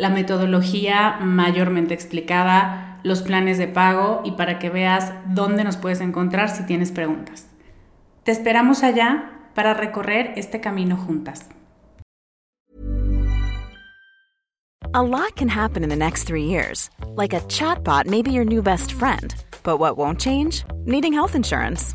la metodología mayormente explicada, los planes de pago y para que veas dónde nos puedes encontrar si tienes preguntas. Te esperamos allá para recorrer este camino juntas. A lot can happen in the next three years. Like a chatbot may be your new best friend. But what won't change? Needing health insurance.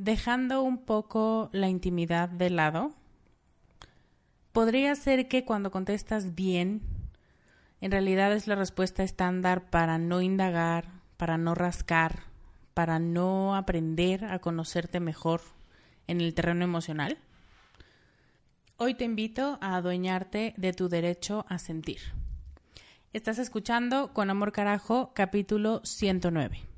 Dejando un poco la intimidad de lado, podría ser que cuando contestas bien, en realidad es la respuesta estándar para no indagar, para no rascar, para no aprender a conocerte mejor en el terreno emocional. Hoy te invito a adueñarte de tu derecho a sentir. Estás escuchando Con Amor Carajo, capítulo 109.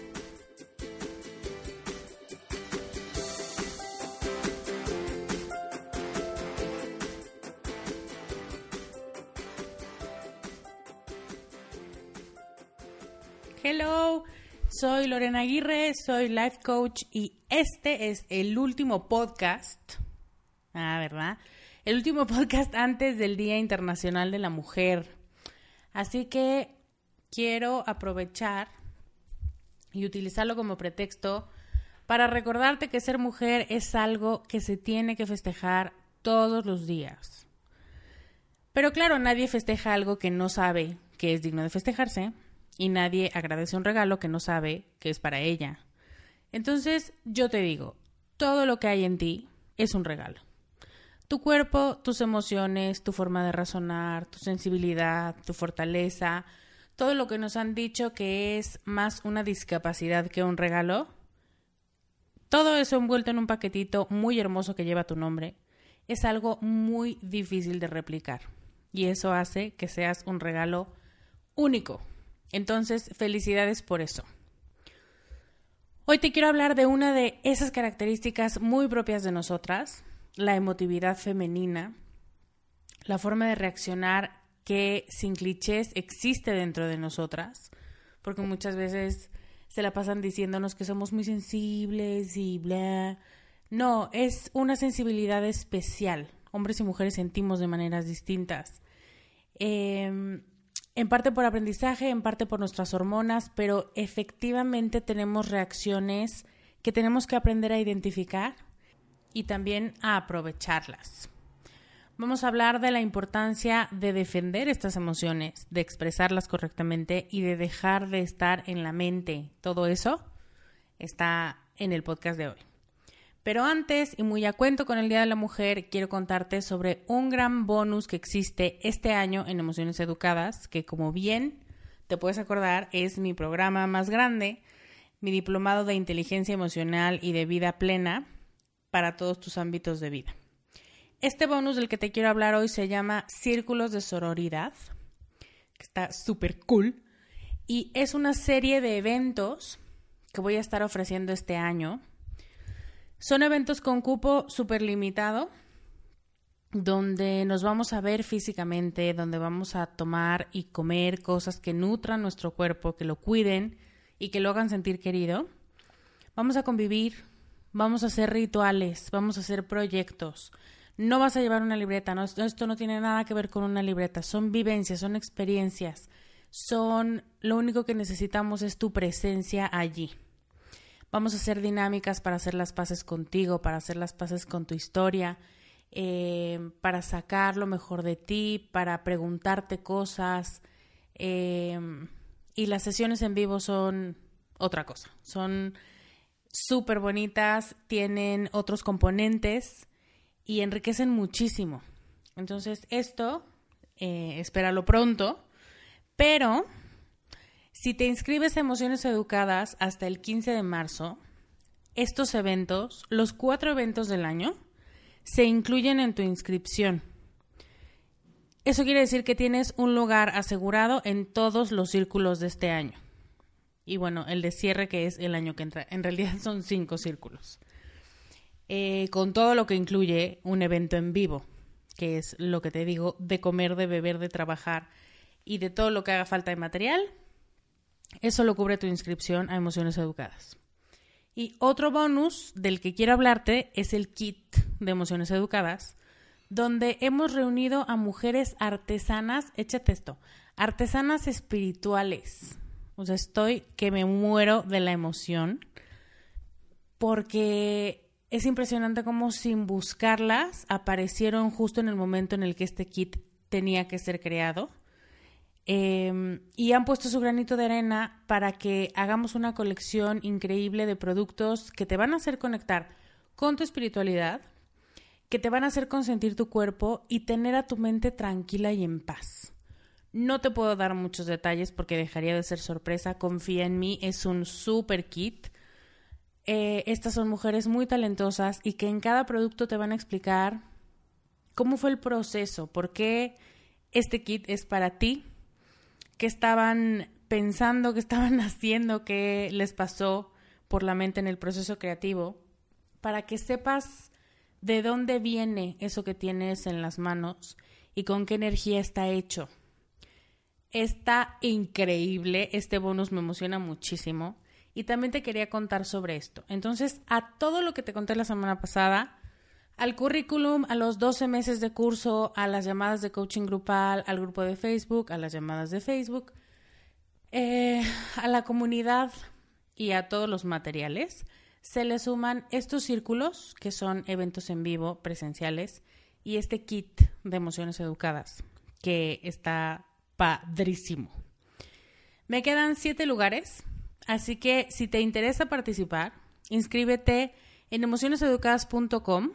Soy Lorena Aguirre, soy life coach y este es el último podcast. Ah, ¿verdad? El último podcast antes del Día Internacional de la Mujer. Así que quiero aprovechar y utilizarlo como pretexto para recordarte que ser mujer es algo que se tiene que festejar todos los días. Pero claro, nadie festeja algo que no sabe que es digno de festejarse y nadie agradece un regalo que no sabe que es para ella. Entonces, yo te digo, todo lo que hay en ti es un regalo. Tu cuerpo, tus emociones, tu forma de razonar, tu sensibilidad, tu fortaleza, todo lo que nos han dicho que es más una discapacidad que un regalo, todo eso envuelto en un paquetito muy hermoso que lleva tu nombre, es algo muy difícil de replicar. Y eso hace que seas un regalo único entonces, felicidades por eso. Hoy te quiero hablar de una de esas características muy propias de nosotras, la emotividad femenina, la forma de reaccionar que sin clichés existe dentro de nosotras, porque muchas veces se la pasan diciéndonos que somos muy sensibles y bla. No, es una sensibilidad especial. Hombres y mujeres sentimos de maneras distintas. Eh, en parte por aprendizaje, en parte por nuestras hormonas, pero efectivamente tenemos reacciones que tenemos que aprender a identificar y también a aprovecharlas. vamos a hablar de la importancia de defender estas emociones, de expresarlas correctamente y de dejar de estar en la mente. Todo eso está en el podcast de hoy. Pero antes, y muy a cuento con el Día de la Mujer, quiero contarte sobre un gran bonus que existe este año en Emociones Educadas, que como bien te puedes acordar, es mi programa más grande, mi diplomado de inteligencia emocional y de vida plena para todos tus ámbitos de vida. Este bonus del que te quiero hablar hoy se llama Círculos de Sororidad, que está súper cool, y es una serie de eventos que voy a estar ofreciendo este año. Son eventos con cupo súper limitado, donde nos vamos a ver físicamente, donde vamos a tomar y comer cosas que nutran nuestro cuerpo, que lo cuiden y que lo hagan sentir querido. Vamos a convivir, vamos a hacer rituales, vamos a hacer proyectos. No vas a llevar una libreta, no, esto no tiene nada que ver con una libreta, son vivencias, son experiencias, son lo único que necesitamos es tu presencia allí. Vamos a hacer dinámicas para hacer las paces contigo, para hacer las paces con tu historia, eh, para sacar lo mejor de ti, para preguntarte cosas. Eh, y las sesiones en vivo son otra cosa, son súper bonitas, tienen otros componentes y enriquecen muchísimo. Entonces, esto, eh, espéralo pronto, pero si te inscribes a Emociones Educadas hasta el 15 de marzo, estos eventos, los cuatro eventos del año, se incluyen en tu inscripción. Eso quiere decir que tienes un lugar asegurado en todos los círculos de este año. Y bueno, el de cierre que es el año que entra. En realidad son cinco círculos. Eh, con todo lo que incluye un evento en vivo, que es lo que te digo, de comer, de beber, de trabajar y de todo lo que haga falta de material. Eso lo cubre tu inscripción a Emociones Educadas. Y otro bonus del que quiero hablarte es el kit de Emociones Educadas, donde hemos reunido a mujeres artesanas, échate esto, artesanas espirituales. O sea, estoy que me muero de la emoción porque es impresionante cómo sin buscarlas aparecieron justo en el momento en el que este kit tenía que ser creado. Em, y han puesto su granito de arena para que hagamos una colección increíble de productos que te van a hacer conectar con tu espiritualidad, que te van a hacer consentir tu cuerpo y tener a tu mente tranquila y en paz. No te puedo dar muchos detalles porque dejaría de ser sorpresa. Confía en mí, es un super kit. Eh, estas son mujeres muy talentosas y que en cada producto te van a explicar cómo fue el proceso, por qué este kit es para ti, qué estaban pensando, qué estaban haciendo, qué les pasó por la mente en el proceso creativo, para que sepas de dónde viene eso que tienes en las manos y con qué energía está hecho. Está increíble, este bonus me emociona muchísimo y también te quería contar sobre esto. Entonces, a todo lo que te conté la semana pasada, al currículum, a los 12 meses de curso, a las llamadas de coaching grupal, al grupo de Facebook, a las llamadas de Facebook, eh, a la comunidad y a todos los materiales, se le suman estos círculos, que son eventos en vivo presenciales, y este kit de emociones educadas, que está padrísimo. Me quedan siete lugares, así que si te interesa participar, inscríbete en emocioneseducadas.com,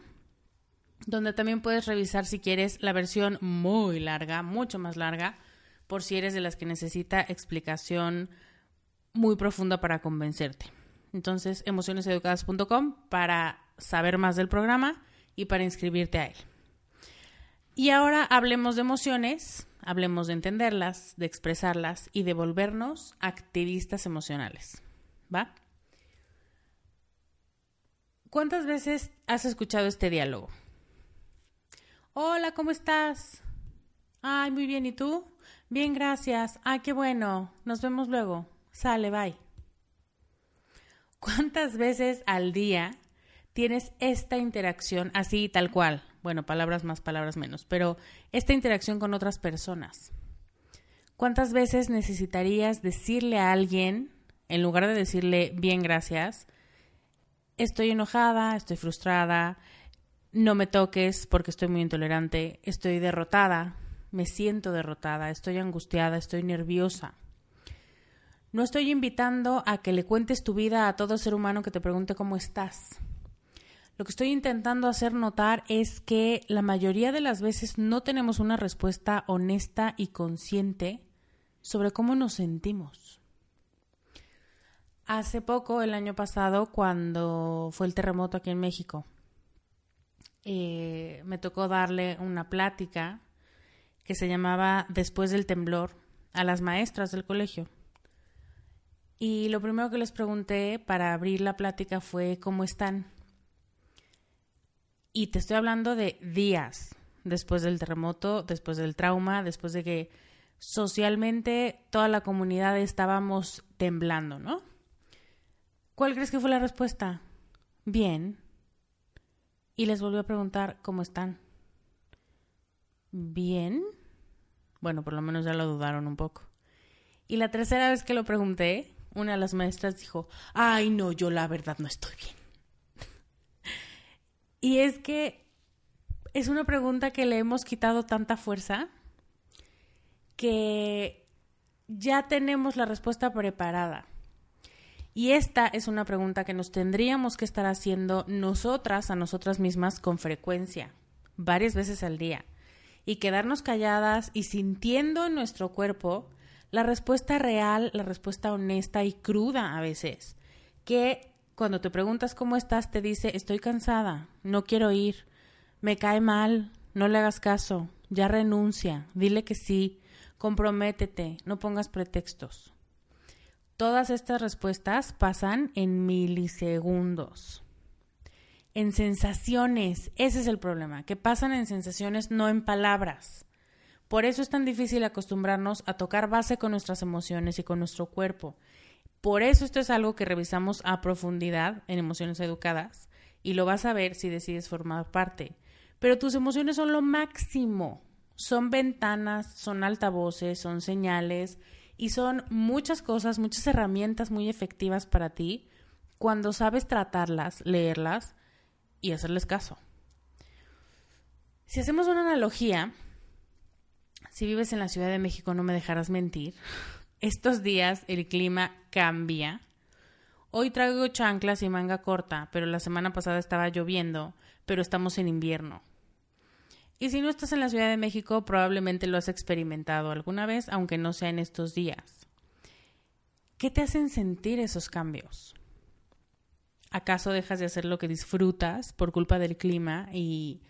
donde también puedes revisar si quieres la versión muy larga, mucho más larga, por si eres de las que necesita explicación muy profunda para convencerte. Entonces, emocioneseducadas.com para saber más del programa y para inscribirte a él. Y ahora hablemos de emociones, hablemos de entenderlas, de expresarlas y de volvernos activistas emocionales. ¿Va? ¿Cuántas veces has escuchado este diálogo? Hola, ¿cómo estás? Ay, muy bien, ¿y tú? Bien, gracias. Ay, qué bueno. Nos vemos luego. Sale, bye. ¿Cuántas veces al día tienes esta interacción así tal cual? Bueno, palabras más, palabras menos, pero esta interacción con otras personas. ¿Cuántas veces necesitarías decirle a alguien, en lugar de decirle bien gracias, estoy enojada, estoy frustrada, no me toques porque estoy muy intolerante, estoy derrotada, me siento derrotada, estoy angustiada, estoy nerviosa. No estoy invitando a que le cuentes tu vida a todo ser humano que te pregunte cómo estás. Lo que estoy intentando hacer notar es que la mayoría de las veces no tenemos una respuesta honesta y consciente sobre cómo nos sentimos. Hace poco, el año pasado, cuando fue el terremoto aquí en México, eh, me tocó darle una plática que se llamaba Después del temblor a las maestras del colegio. Y lo primero que les pregunté para abrir la plática fue ¿cómo están? Y te estoy hablando de días después del terremoto, después del trauma, después de que socialmente toda la comunidad estábamos temblando, ¿no? ¿Cuál crees que fue la respuesta? Bien. Y les volvió a preguntar cómo están. Bien. Bueno, por lo menos ya lo dudaron un poco. Y la tercera vez que lo pregunté, una de las maestras dijo, ay no, yo la verdad no estoy bien. y es que es una pregunta que le hemos quitado tanta fuerza que ya tenemos la respuesta preparada. Y esta es una pregunta que nos tendríamos que estar haciendo nosotras a nosotras mismas con frecuencia, varias veces al día, y quedarnos calladas y sintiendo en nuestro cuerpo la respuesta real, la respuesta honesta y cruda a veces, que cuando te preguntas cómo estás te dice estoy cansada, no quiero ir, me cae mal, no le hagas caso, ya renuncia, dile que sí, comprométete, no pongas pretextos. Todas estas respuestas pasan en milisegundos. En sensaciones, ese es el problema, que pasan en sensaciones, no en palabras. Por eso es tan difícil acostumbrarnos a tocar base con nuestras emociones y con nuestro cuerpo. Por eso esto es algo que revisamos a profundidad en emociones educadas y lo vas a ver si decides formar parte. Pero tus emociones son lo máximo. Son ventanas, son altavoces, son señales y son muchas cosas, muchas herramientas muy efectivas para ti cuando sabes tratarlas, leerlas y hacerles caso. Si hacemos una analogía, si vives en la Ciudad de México no me dejarás mentir, estos días el clima cambia. Hoy traigo chanclas y manga corta, pero la semana pasada estaba lloviendo, pero estamos en invierno. Y si no estás en la Ciudad de México, probablemente lo has experimentado alguna vez, aunque no sea en estos días. ¿Qué te hacen sentir esos cambios? ¿Acaso dejas de hacer lo que disfrutas por culpa del clima y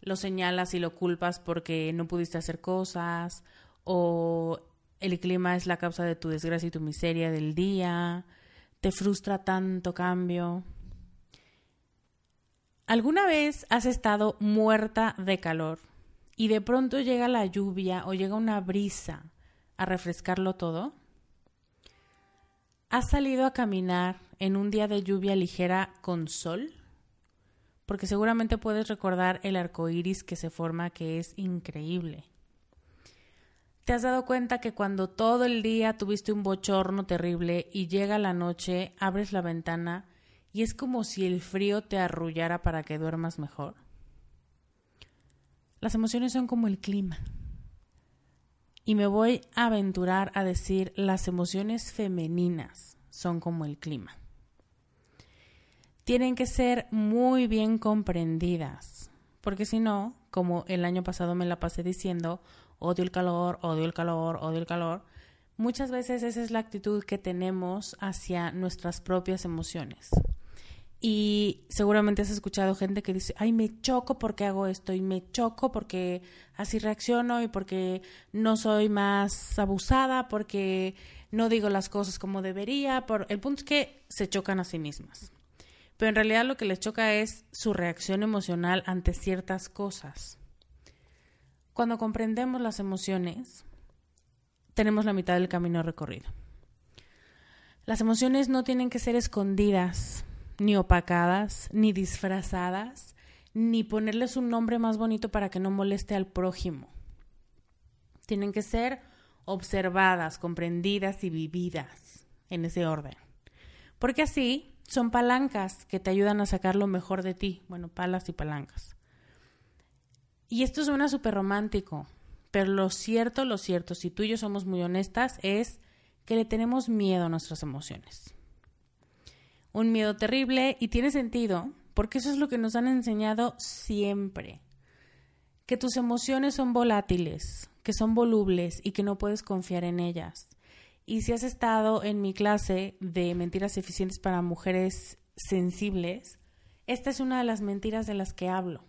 lo señalas y lo culpas porque no pudiste hacer cosas? ¿O el clima es la causa de tu desgracia y tu miseria del día? ¿Te frustra tanto cambio? ¿Alguna vez has estado muerta de calor y de pronto llega la lluvia o llega una brisa a refrescarlo todo? ¿Has salido a caminar en un día de lluvia ligera con sol? Porque seguramente puedes recordar el arco iris que se forma, que es increíble. ¿Te has dado cuenta que cuando todo el día tuviste un bochorno terrible y llega la noche, abres la ventana y es como si el frío te arrullara para que duermas mejor. Las emociones son como el clima. Y me voy a aventurar a decir las emociones femeninas son como el clima. Tienen que ser muy bien comprendidas, porque si no, como el año pasado me la pasé diciendo, odio el calor, odio el calor, odio el calor, muchas veces esa es la actitud que tenemos hacia nuestras propias emociones. Y seguramente has escuchado gente que dice, ay, me choco porque hago esto y me choco porque así reacciono y porque no soy más abusada, porque no digo las cosas como debería. Por... El punto es que se chocan a sí mismas. Pero en realidad lo que les choca es su reacción emocional ante ciertas cosas. Cuando comprendemos las emociones, tenemos la mitad del camino recorrido. Las emociones no tienen que ser escondidas ni opacadas, ni disfrazadas, ni ponerles un nombre más bonito para que no moleste al prójimo. Tienen que ser observadas, comprendidas y vividas en ese orden. Porque así, son palancas que te ayudan a sacar lo mejor de ti. Bueno, palas y palancas. Y esto suena súper romántico, pero lo cierto, lo cierto, si tú y yo somos muy honestas, es que le tenemos miedo a nuestras emociones. Un miedo terrible y tiene sentido, porque eso es lo que nos han enseñado siempre. Que tus emociones son volátiles, que son volubles y que no puedes confiar en ellas. Y si has estado en mi clase de mentiras eficientes para mujeres sensibles, esta es una de las mentiras de las que hablo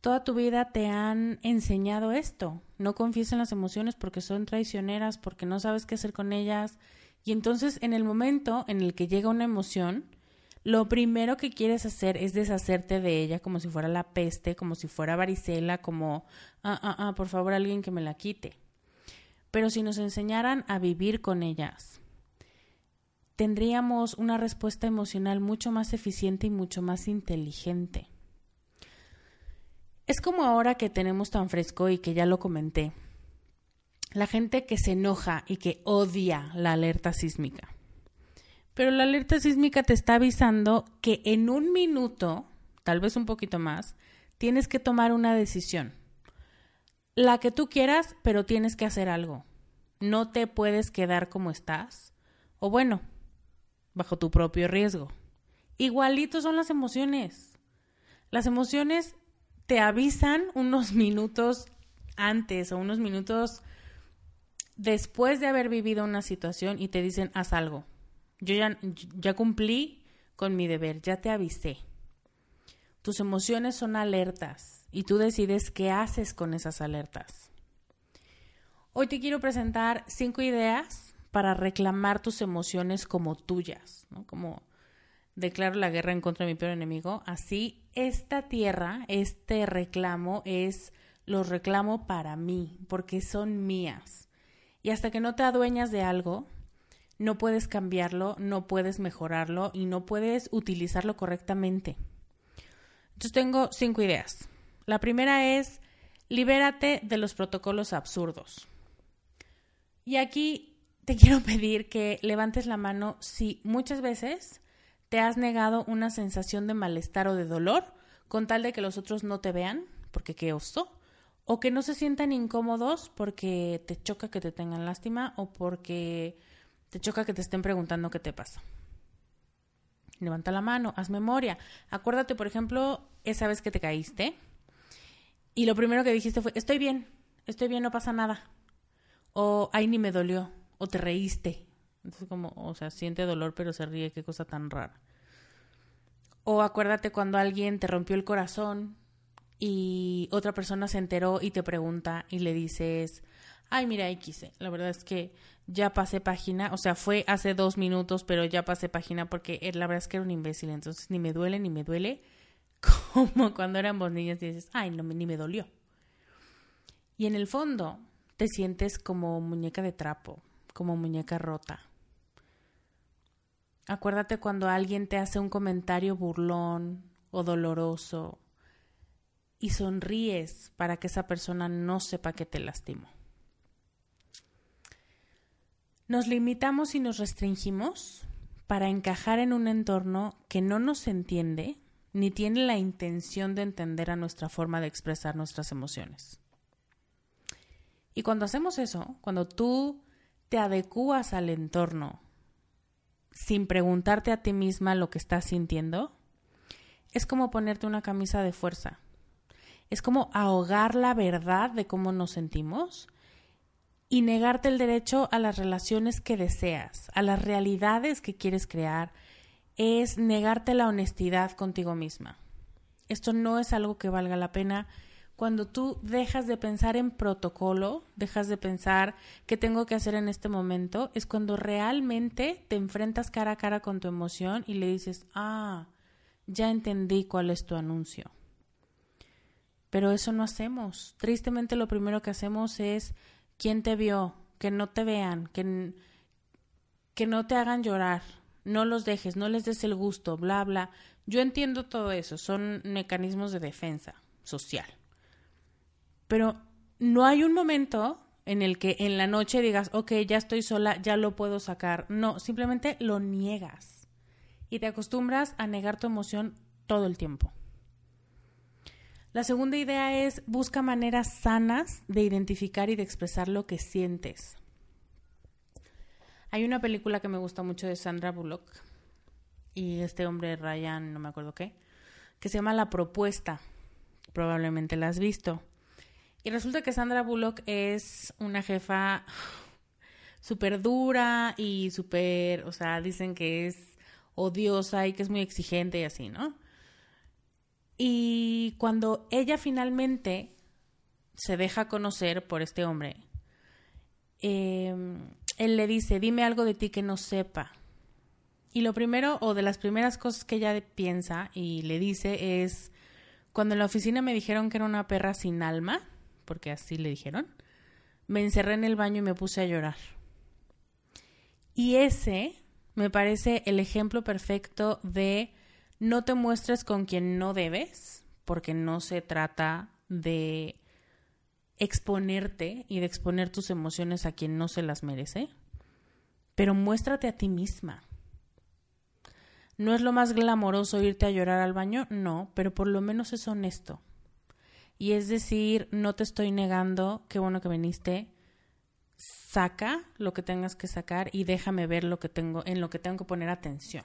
toda tu vida te han enseñado esto. No confíes en las emociones porque son traicioneras, porque no sabes qué hacer con ellas. Y entonces en el momento en el que llega una emoción, lo primero que quieres hacer es deshacerte de ella como si fuera la peste, como si fuera varicela, como, ah, ah, ah, por favor alguien que me la quite. Pero si nos enseñaran a vivir con ellas, tendríamos una respuesta emocional mucho más eficiente y mucho más inteligente. Es como ahora que tenemos tan fresco y que ya lo comenté. La gente que se enoja y que odia la alerta sísmica. Pero la alerta sísmica te está avisando que en un minuto, tal vez un poquito más, tienes que tomar una decisión. La que tú quieras, pero tienes que hacer algo. No te puedes quedar como estás. O bueno, bajo tu propio riesgo. Igualito son las emociones. Las emociones te avisan unos minutos antes o unos minutos después de haber vivido una situación y te dicen, haz algo. Yo ya, cumplí con mi deber, ya te avisé. Tus emociones son alertas y tú decides qué haces con esas alertas. Hoy te quiero presentar cinco ideas para reclamar tus emociones como tuyas, ¿no? como declaro la guerra en contra de mi peor enemigo, así esta tierra, este reclamo es, los reclamo para mí, porque son mías. Y hasta que no te adueñas de algo, no puedes cambiarlo, no puedes mejorarlo y no puedes utilizarlo correctamente. Entonces tengo cinco ideas. La primera es, libérate de los protocolos absurdos. Y aquí te quiero pedir que levantes la mano si muchas veces te has negado una sensación de malestar o de dolor con tal de que los otros no te vean, porque qué oso, o que no se sientan incómodos porque te choca que te tengan lástima o porque te choca que te estén preguntando qué te pasa. Levanta la mano, haz memoria. Acuérdate, por ejemplo, esa vez que te caíste y lo primero que dijiste fue, estoy bien, estoy bien, no pasa nada. O, ay, ni me dolió. O te reíste. Entonces, como, o sea, siente dolor, pero se ríe, qué cosa tan rara. O acuérdate cuando alguien te rompió el corazón y otra persona se enteró y te pregunta y le dices, ay, mira, X, la verdad es que ya pasé página, o sea, fue hace dos minutos, pero ya pasé página porque la verdad es que era un imbécil, entonces ni me duele, ni me duele, como cuando éramos niños y dices, ay, no, ni me dolió. Y en el fondo te sientes como muñeca de trapo, como muñeca rota. Acuérdate cuando alguien te hace un comentario burlón o doloroso y sonríes para que esa persona no sepa que te lastimó. Nos limitamos y nos restringimos para encajar en un entorno que no nos entiende ni tiene la intención de entender a nuestra forma de expresar nuestras emociones. Y cuando hacemos eso, cuando tú te adecuas al entorno sin preguntarte a ti misma lo que estás sintiendo, es como ponerte una camisa de fuerza. Es como ahogar la verdad de cómo nos sentimos y negarte el derecho a las relaciones que deseas, a las realidades que quieres crear, es negarte la honestidad contigo misma. Esto no es algo que valga la pena cuando tú dejas de pensar en protocolo, dejas de pensar qué tengo que hacer en este momento, es cuando realmente te enfrentas cara a cara con tu emoción y le dices, ah, ya entendí cuál es tu anuncio. Pero eso no hacemos. Tristemente lo primero que hacemos es, ¿quién te vio? Que no te vean, que, que no te hagan llorar, no los dejes, no les des el gusto, bla, bla. Yo entiendo todo eso, son mecanismos de defensa social. Pero no hay un momento en el que en la noche digas, ok, ya estoy sola, ya lo puedo sacar. No, simplemente lo niegas. y te acostumbras a negar tu emoción todo el tiempo. La segunda idea es busca maneras sanas de identificar y de expresar lo que sientes. Hay una película que me gusta mucho de Sandra Bullock y este hombre Ryan, no me acuerdo qué, que se llama La Propuesta. Probablemente la has visto. Y resulta que Sandra Bullock es una jefa súper dura y súper, o sea, dicen que es odiosa y que es muy exigente y así, ¿no? Y cuando ella finalmente se deja conocer por este hombre, em, él le dice, dime algo de ti que no sepa. Y lo primero, o de las primeras cosas que ella piensa y le dice es, cuando en la oficina me dijeron que era una perra sin alma, porque así le dijeron, me encerré en el baño y me puse a llorar. Y ese me parece el ejemplo perfecto de no te muestres con quien no debes, porque no se trata de exponerte y de exponer tus emociones a quien no se las merece, pero muéstrate a ti misma. ¿No es lo más glamoroso irte a llorar al baño? No, pero por lo menos es honesto. Y es decir, no te estoy negando, qué bueno que viniste, saca lo que tengas que sacar y déjame ver lo que tengo, en lo que tengo que poner atención.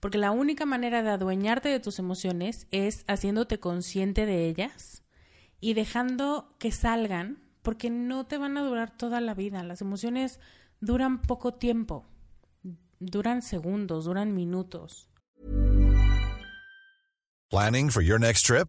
Porque la única manera de adueñarte de tus emociones es haciéndote consciente de ellas y dejando que salgan, porque no te van a durar toda la vida. Las emociones duran poco tiempo, duran segundos, duran minutos. Planning for your next trip?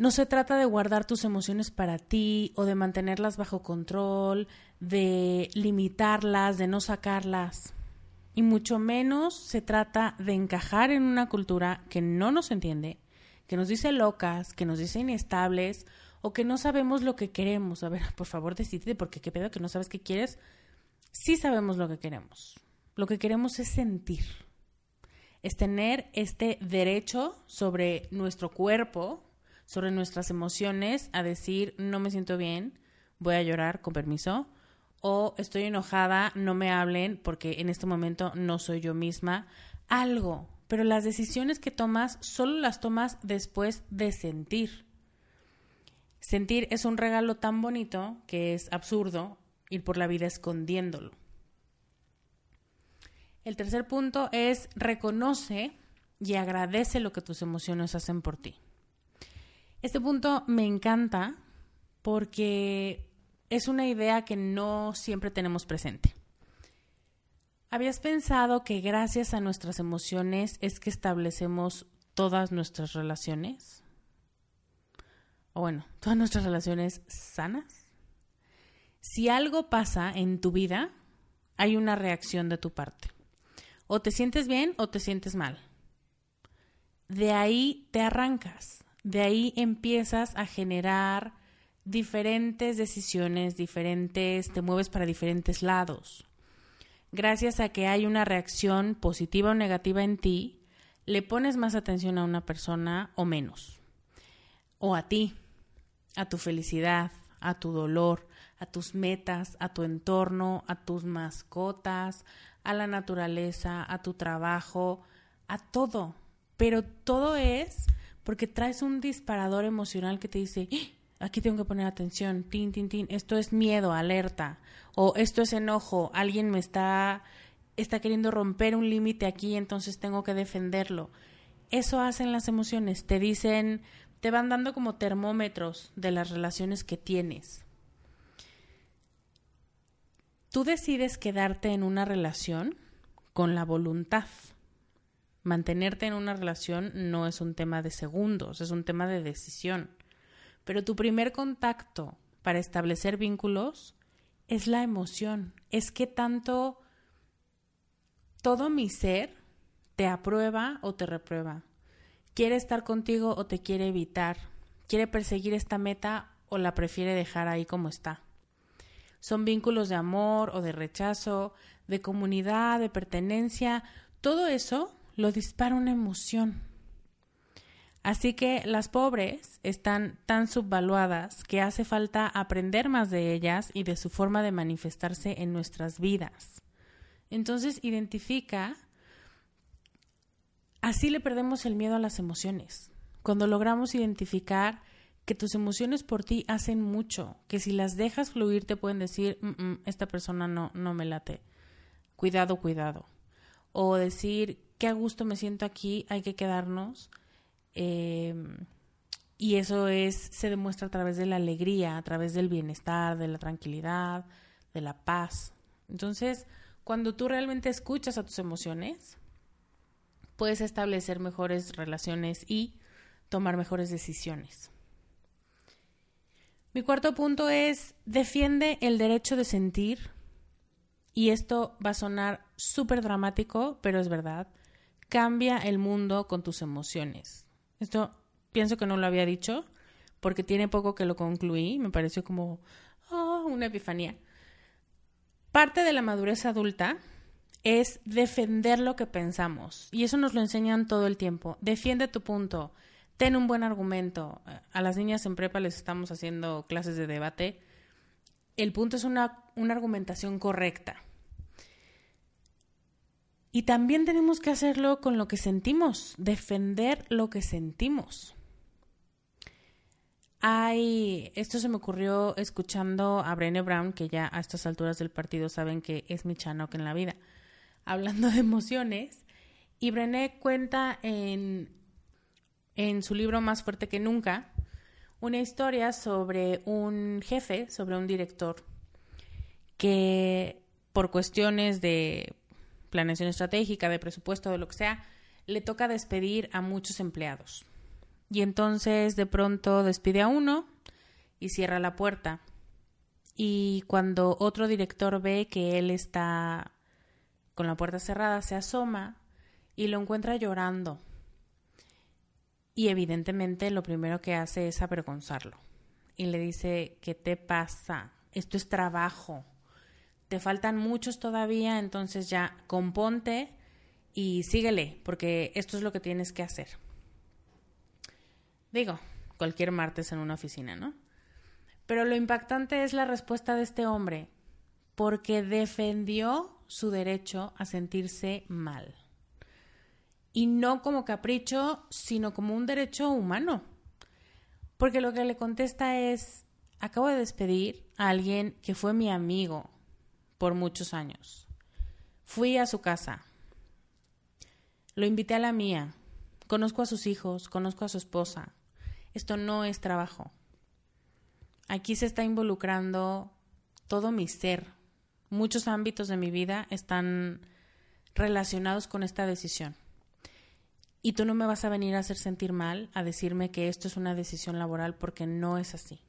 No se trata de guardar tus emociones para ti o de mantenerlas bajo control, de limitarlas, de no sacarlas. Y mucho menos se trata de encajar en una cultura que no nos entiende, que nos dice locas, que nos dice inestables o que no sabemos lo que queremos. A ver, por favor, decídete porque qué pedo que no sabes qué quieres. Sí sabemos lo que queremos. Lo que queremos es sentir. Es tener este derecho sobre nuestro cuerpo, sobre nuestras emociones a decir no me siento bien, voy a llorar con permiso, o estoy enojada, no me hablen porque en este momento no soy yo misma, algo, pero las decisiones que tomas solo las tomas después de sentir. Sentir es un regalo tan bonito que es absurdo ir por la vida escondiéndolo. El tercer punto es reconoce y agradece lo que tus emociones hacen por ti. Este punto me encanta porque es una idea que no siempre tenemos presente. ¿Habías pensado que gracias a nuestras emociones es que establecemos todas nuestras relaciones? O bueno, todas nuestras relaciones sanas. Si algo pasa en tu vida, hay una reacción de tu parte. O te sientes bien o te sientes mal. De ahí te arrancas. De ahí empiezas a generar diferentes decisiones, diferentes, te mueves para diferentes lados. Gracias a que hay una reacción positiva o negativa en ti, le pones más atención a una persona o menos. O a ti, a tu felicidad, a tu dolor, a tus metas, a tu entorno, a tus mascotas, a la naturaleza, a tu trabajo, a todo. Pero todo es porque traes un disparador emocional que te dice, ¡Ah! aquí tengo que poner atención, tin, tin, tin, esto es miedo, alerta, o esto es enojo, alguien me está, está queriendo romper un límite aquí, entonces tengo que defenderlo. Eso hacen las emociones, te dicen, te van dando como termómetros de las relaciones que tienes. Tú decides quedarte en una relación con la voluntad. Mantenerte en una relación no es un tema de segundos, es un tema de decisión. Pero tu primer contacto para establecer vínculos es la emoción, es que tanto todo mi ser te aprueba o te reprueba. Quiere estar contigo o te quiere evitar. Quiere perseguir esta meta o la prefiere dejar ahí como está. Son vínculos de amor o de rechazo, de comunidad, de pertenencia. Todo eso lo dispara una emoción. Así que las pobres están tan subvaluadas que hace falta aprender más de ellas y de su forma de manifestarse en nuestras vidas. Entonces identifica, así le perdemos el miedo a las emociones. Cuando logramos identificar que tus emociones por ti hacen mucho, que si las dejas fluir te pueden decir, mm, mm, esta persona no, no me late, cuidado, cuidado. O decir, qué a gusto me siento aquí, hay que quedarnos. Em, y eso es, se demuestra a través de la alegría, a través del bienestar, de la tranquilidad, de la paz. Entonces, cuando tú realmente escuchas a tus emociones, puedes establecer mejores relaciones y tomar mejores decisiones. Mi cuarto punto es defiende el derecho de sentir. Y esto va a sonar súper dramático, pero es verdad. Cambia el mundo con tus emociones. Esto pienso que no lo había dicho porque tiene poco que lo concluí. Me pareció como oh, una epifanía. Parte de la madurez adulta es defender lo que pensamos. Y eso nos lo enseñan todo el tiempo. Defiende tu punto ten un buen argumento. A las niñas en prepa les estamos haciendo clases de debate. El punto es una, una argumentación correcta. Y también tenemos que hacerlo con lo que sentimos, defender lo que sentimos. Hay, esto se me ocurrió escuchando a Brené Brown, que ya a estas alturas del partido saben que es mi chanoc en la vida, hablando de emociones. Y Brené cuenta en en su libro Más fuerte que nunca una historia sobre un jefe, sobre un director que por cuestiones de planeación estratégica, de presupuesto, de lo que sea, le toca despedir a muchos empleados. Y entonces de pronto despide a uno y cierra la puerta. Y cuando otro director ve que él está con la puerta cerrada, se asoma y lo encuentra llorando y evidentemente lo primero que hace es avergonzarlo. Y le dice, ¿qué te pasa? Esto es trabajo. Te faltan muchos todavía, entonces ya componte y síguele, porque esto es lo que tienes que hacer. Digo, cualquier martes en una oficina, ¿no? Pero lo impactante es la respuesta de este hombre, porque defendió su derecho a sentirse mal y no como capricho, sino como un derecho humano. Porque lo que le contesta es, acabo de despedir a alguien que fue mi amigo por muchos años. Fui a su casa, lo invité a la mía, conozco a sus hijos, conozco a su esposa. Esto no es trabajo. Aquí se está involucrando todo mi ser. Muchos ámbitos de mi vida están relacionados con esta decisión. Y tú no me vas a venir a hacer sentir mal, a decirme que esto es una decisión laboral porque no es así.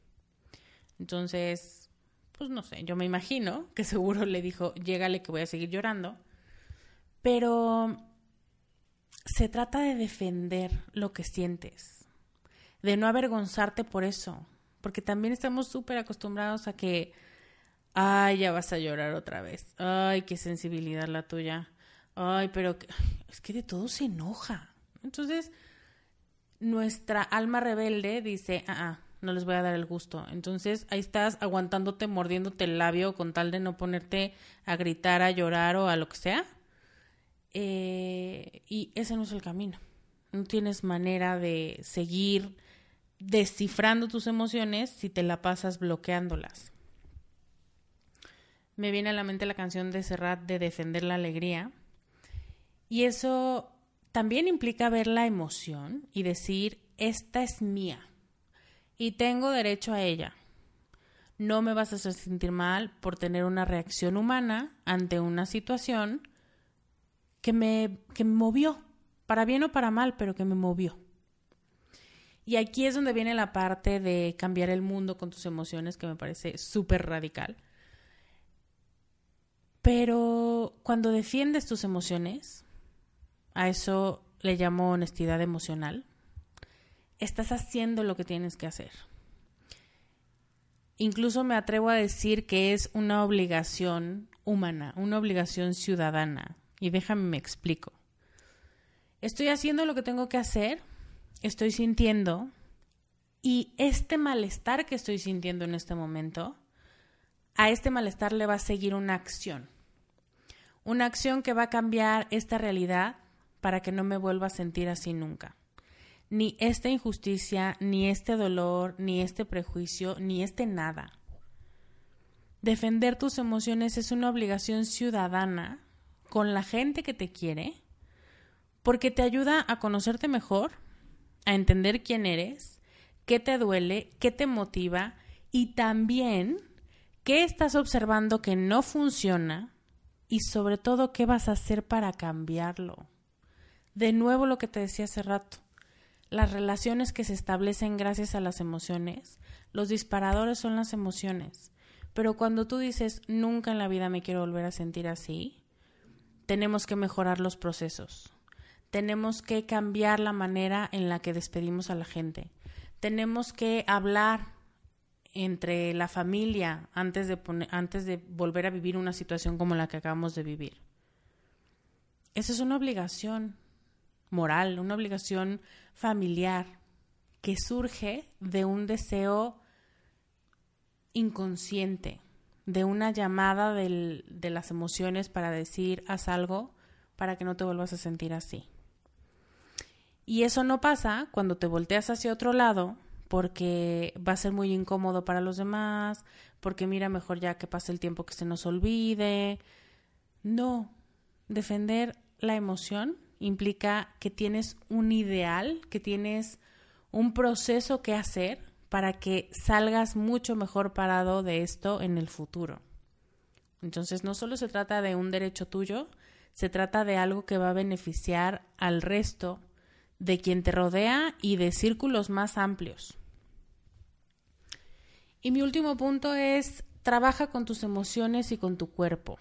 Entonces, pues no sé, yo me imagino que seguro le dijo, llégale que voy a seguir llorando. Pero se trata de defender lo que sientes, de no avergonzarte por eso, porque también estamos súper acostumbrados a que, ay, ya vas a llorar otra vez, ay, qué sensibilidad la tuya, ay, pero es que de todo se enoja. Entonces, nuestra alma rebelde dice, ah, ah, no les voy a dar el gusto. Entonces, ahí estás aguantándote, mordiéndote el labio con tal de no ponerte a gritar, a llorar o a lo que sea. Eh, y ese no es el camino. No tienes manera de seguir descifrando tus emociones si te la pasas bloqueándolas. Me viene a la mente la canción de Serrat de Defender la Alegría. Y eso también implica ver la emoción y decir, esta es mía y tengo derecho a ella. No me vas a hacer sentir mal por tener una reacción humana ante una situación que me, que me movió, para bien o para mal, pero que me movió. Y aquí es donde viene la parte de cambiar el mundo con tus emociones, que me parece súper radical. Pero cuando defiendes tus emociones, a eso le llamo honestidad emocional, estás haciendo lo que tienes que hacer. Incluso me atrevo a decir que es una obligación humana, una obligación ciudadana. Y déjame me explico. Estoy haciendo lo que tengo que hacer, estoy sintiendo, y este malestar que estoy sintiendo en este momento, a este malestar le va a seguir una acción. Una acción que va a cambiar esta realidad para que no me vuelva a sentir así nunca. Ni esta injusticia, ni este dolor, ni este prejuicio, ni este nada. Defender tus emociones es una obligación ciudadana con la gente que te quiere, porque te ayuda a conocerte mejor, a entender quién eres, qué te duele, qué te motiva y también qué estás observando que no funciona y sobre todo qué vas a hacer para cambiarlo. De nuevo lo que te decía hace rato, las relaciones que se establecen gracias a las emociones, los disparadores son las emociones. Pero cuando tú dices nunca en la vida me quiero volver a sentir así, tenemos que mejorar los procesos. Tenemos que cambiar la manera en la que despedimos a la gente. Tenemos que hablar entre la familia antes de, antes de volver a vivir una situación como la que acabamos de vivir. Esa es una obligación moral, una obligación familiar que surge de un deseo inconsciente, de una llamada de las emociones para decir haz algo para que no te vuelvas a sentir así. Y eso no pasa cuando te volteas hacia otro lado porque va a ser muy incómodo para los demás, porque mira mejor ya que pase el tiempo que se nos olvide. No, defender la emoción implica que tienes un ideal, que tienes un proceso que hacer para que salgas mucho mejor parado de esto en el futuro. Entonces no solo se trata de un derecho tuyo, se trata de algo que va a beneficiar al resto de quien te rodea y de círculos más amplios. Y mi último punto es, trabaja con tus emociones y con tu cuerpo.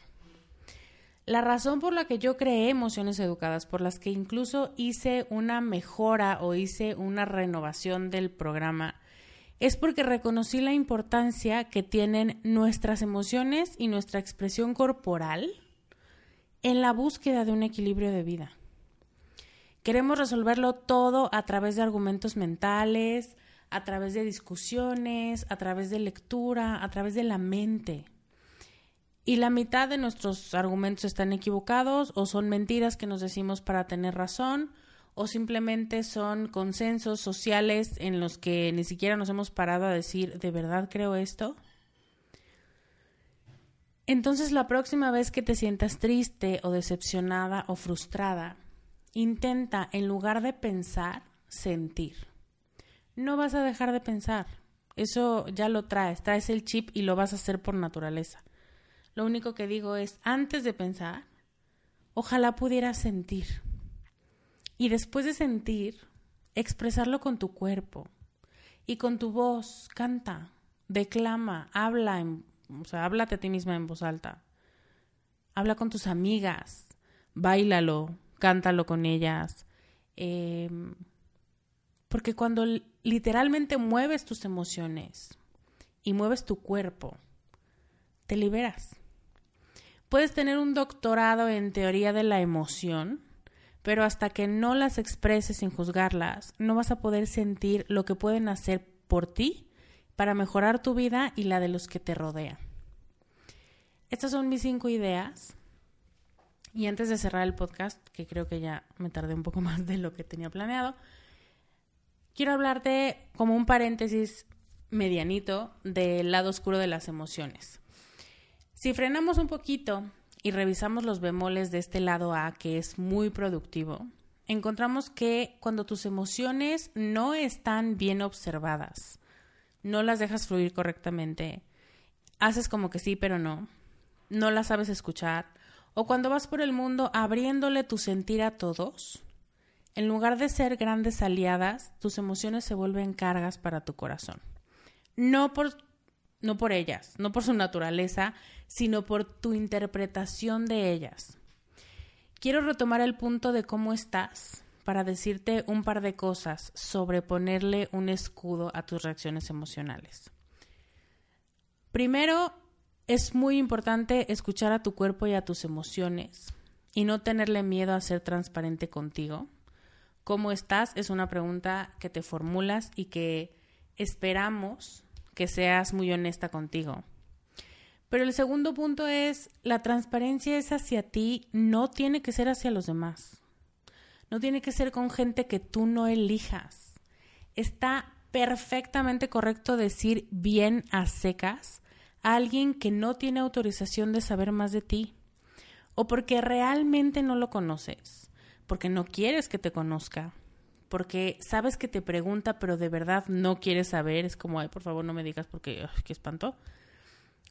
La razón por la que yo creé emociones educadas, por las que incluso hice una mejora o hice una renovación del programa, es porque reconocí la importancia que tienen nuestras emociones y nuestra expresión corporal en la búsqueda de un equilibrio de vida. Queremos resolverlo todo a través de argumentos mentales, a través de discusiones, a través de lectura, a través de la mente y la mitad de nuestros argumentos están equivocados o son mentiras que nos decimos para tener razón o simplemente son consensos sociales en los que ni siquiera nos hemos parado a decir, ¿de verdad creo esto? Entonces la próxima vez que te sientas triste o decepcionada o frustrada, intenta en lugar de pensar, sentir. No vas a dejar de pensar. Eso ya lo traes, traes el chip y lo vas a hacer por naturaleza. Lo único que digo es, antes de pensar, ojalá pudieras sentir. Y después de sentir, expresarlo con tu cuerpo y con tu voz. Canta, declama, habla, o sea, háblate a ti misma en voz alta. Habla con tus amigas, bailalo, cántalo con ellas. Em, porque cuando literalmente mueves tus emociones y mueves tu cuerpo, te liberas. Puedes tener un doctorado en teoría de la emoción, pero hasta que no las expreses sin juzgarlas, no vas a poder sentir lo que pueden hacer por ti para mejorar tu vida y la de los que te rodean. Estas son mis cinco ideas. Y antes de cerrar el podcast, que creo que ya me tardé un poco más de lo que tenía planeado, quiero hablarte como un paréntesis medianito del lado oscuro de las emociones. Si frenamos un poquito y revisamos los bemoles de este lado A, que es muy productivo, encontramos que cuando tus emociones no están bien observadas, no las dejas fluir correctamente, haces como que sí, pero no, no las sabes escuchar, o cuando vas por el mundo abriéndole tu sentir a todos, en lugar de ser grandes aliadas, tus emociones se vuelven cargas para tu corazón. No por no por ellas, no por su naturaleza, sino por tu interpretación de ellas. quiero retomar el punto de cómo estás para decirte un par de cosas sobre ponerle un escudo a tus reacciones emocionales. Primero, es muy importante escuchar a tu cuerpo y a tus emociones y no tenerle miedo a ser transparente contigo. ¿Cómo estás? Es una pregunta que te formulas y que esperamos que seas muy honesta contigo. Pero el segundo punto es, la transparencia es hacia ti, no tiene que ser hacia los demás. No tiene que ser con gente que tú no elijas. Está perfectamente correcto decir bien a secas a alguien que no tiene autorización de saber más de ti, o porque realmente no lo conoces, porque no quieres que te conozca, porque sabes que te pregunta pero de verdad no quieres saber, es como, ay, por favor no me digas porque, qué espanto.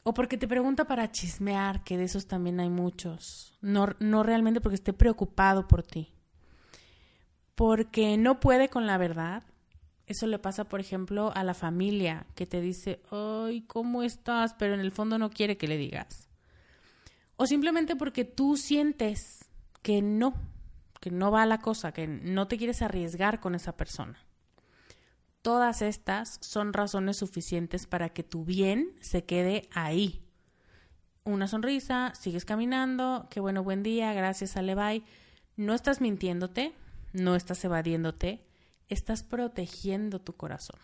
O porque te pregunta para chismear, que de esos también hay muchos. No, no realmente porque esté preocupado por ti. Porque no puede con la verdad, eso le pasa, por ejemplo, a la familia que te dice, ay, ¿cómo estás? Pero en el fondo no quiere que le digas. O simplemente porque tú sientes que no, que no va la cosa, que no te quieres arriesgar con esa persona. Todas estas son razones suficientes para que tu bien se quede ahí. Una sonrisa, sigues caminando, qué bueno, buen día, gracias, ale bye. No estás mintiéndote, no estás evadiéndote, estás protegiendo tu corazón.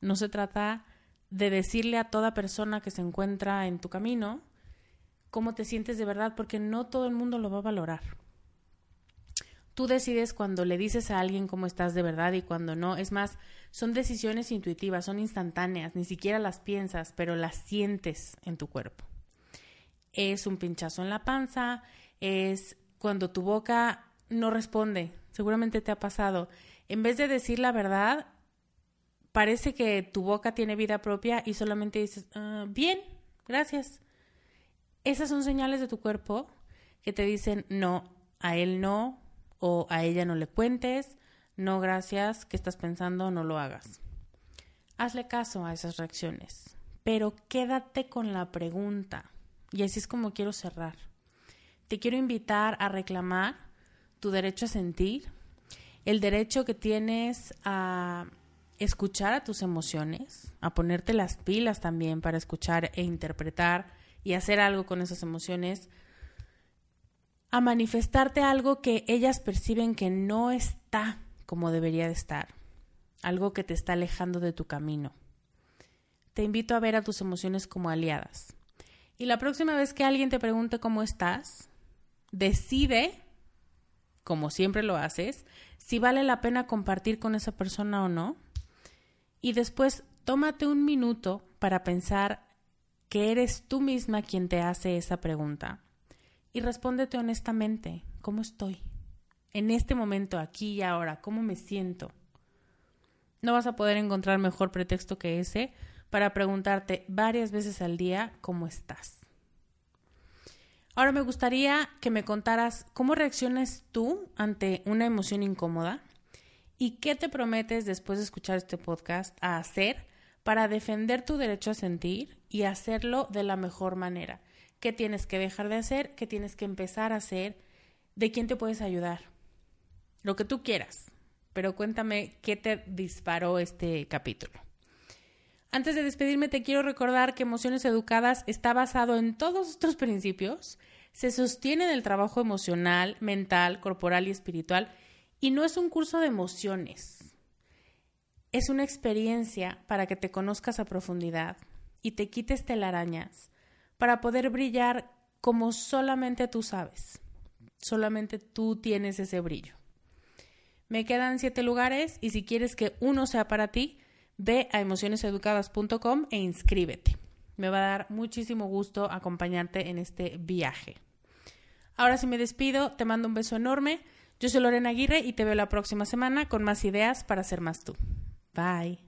No se trata de decirle a toda persona que se encuentra en tu camino cómo te sientes de verdad, porque no todo el mundo lo va a valorar. Tú decides cuando le dices a alguien cómo estás de verdad y cuando no. Es más, son decisiones intuitivas, son instantáneas, ni siquiera las piensas, pero las sientes en tu cuerpo. Es un pinchazo en la panza, es cuando tu boca no responde, seguramente te ha pasado en vez de decir la verdad, parece que tu boca tiene vida propia y solamente dices, ah, bien, gracias. Esas son señales de tu cuerpo que te dicen, no, a él no, o a ella no le cuentes, no, gracias, ¿qué estás pensando? No lo hagas. Hazle caso a esas reacciones, pero quédate con la pregunta. Y así es como quiero cerrar. Te quiero invitar a reclamar tu derecho a sentir, el derecho que tienes a escuchar a tus emociones, a ponerte las pilas también para escuchar e interpretar y hacer algo con esas emociones, a manifestarte algo que ellas perciben que no está como debería de estar, algo que te está alejando de tu camino. Te invito a ver a tus emociones como aliadas. Y la próxima vez que alguien te pregunte cómo estás, decide como siempre lo haces, si vale la pena compartir con esa persona o no. Y después tómate un minuto para pensar que eres tú misma quien te hace esa pregunta. Y respóndete honestamente, ¿cómo estoy? En este momento, aquí y ahora, ¿cómo me siento? No vas a poder encontrar mejor pretexto que ese para preguntarte varias veces al día cómo estás. Ahora me gustaría que me contaras cómo reaccionas tú ante una emoción incómoda y qué te prometes después de escuchar este podcast a hacer para defender tu derecho a sentir y hacerlo de la mejor manera. ¿Qué tienes que dejar de hacer? ¿Qué tienes que empezar a hacer? ¿De quién te puedes ayudar? Lo que tú quieras. Pero cuéntame qué te disparó este capítulo. Antes de despedirme, te quiero recordar que Emociones Educadas está basado en todos estos principios, se sostiene del trabajo emocional, mental, corporal y espiritual, y no es un curso de emociones. Es una experiencia para que te conozcas a profundidad y te quites telarañas para poder brillar como solamente tú sabes. Solamente tú tienes ese brillo. Me quedan siete lugares y si quieres que uno sea para ti, ve a emocioneseducadas.com e inscríbete. Me va a dar muchísimo gusto acompañarte en este viaje. Ahora sí me despido, te mando un beso enorme. Yo soy Lorena Aguirre y te veo la próxima semana con más ideas para ser más tú. Bye.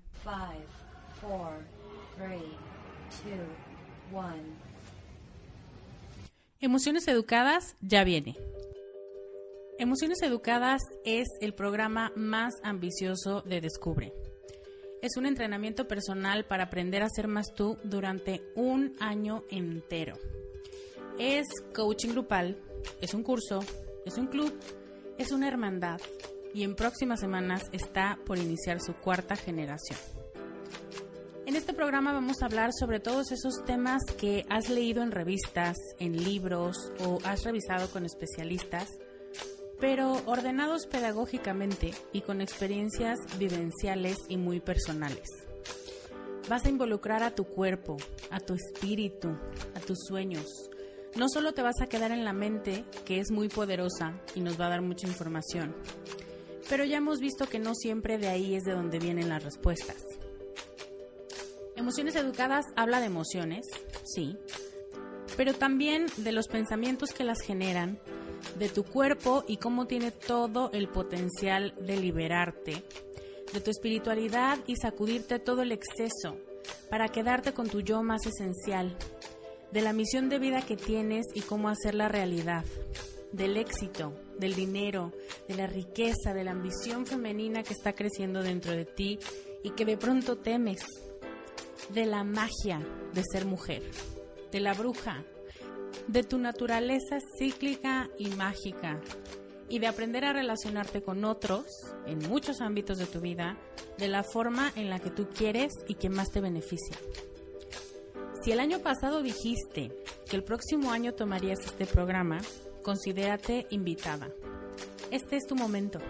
Emociones Educadas ya viene. Emociones Educadas es el programa más ambicioso de Descubre es un entrenamiento personal para aprender a ser más tú durante un año entero. Es coaching grupal, es un curso, es un club, es una hermandad y en próximas semanas está por iniciar su cuarta generación. En este programa vamos a hablar sobre todos esos temas que has leído en revistas, en libros o has revisado con especialistas, pero ordenados pedagógicamente y con experiencias vivenciales y muy personales. Vas a involucrar a tu cuerpo, a tu espíritu, a tus sueños. No solo te vas a quedar en la mente, que es muy poderosa y nos va a dar mucha información, pero ya hemos visto que no siempre de ahí es de donde vienen las respuestas. Emociones Educadas habla de emociones, sí, pero también de los pensamientos que las generan, de tu cuerpo y cómo tiene todo el potencial de liberarte, de tu espiritualidad y sacudirte todo el exceso para quedarte con tu yo más esencial, de la misión de vida que tienes y cómo hacerla realidad, del éxito, del dinero, de la riqueza, de la ambición femenina que está creciendo dentro de ti y que de pronto temes de la magia de ser mujer, de la bruja, de tu naturaleza cíclica y mágica y de aprender a relacionarte con otros en muchos ámbitos de tu vida de la forma en la que tú quieres y que más te beneficia. Si el año pasado dijiste que el próximo año tomarías este programa, considérate invitada. Este es tu momento.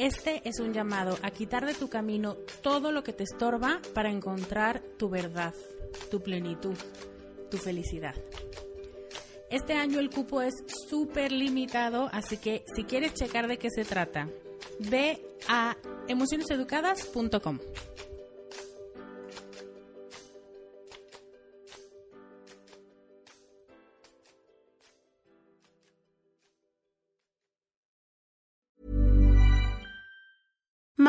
Este es un llamado a quitar de tu camino todo lo que te estorba para encontrar tu verdad, tu plenitud, tu felicidad. Este año el cupo es súper limitado, así que si quieres checar de qué se trata, ve a emocioneseducadas.com.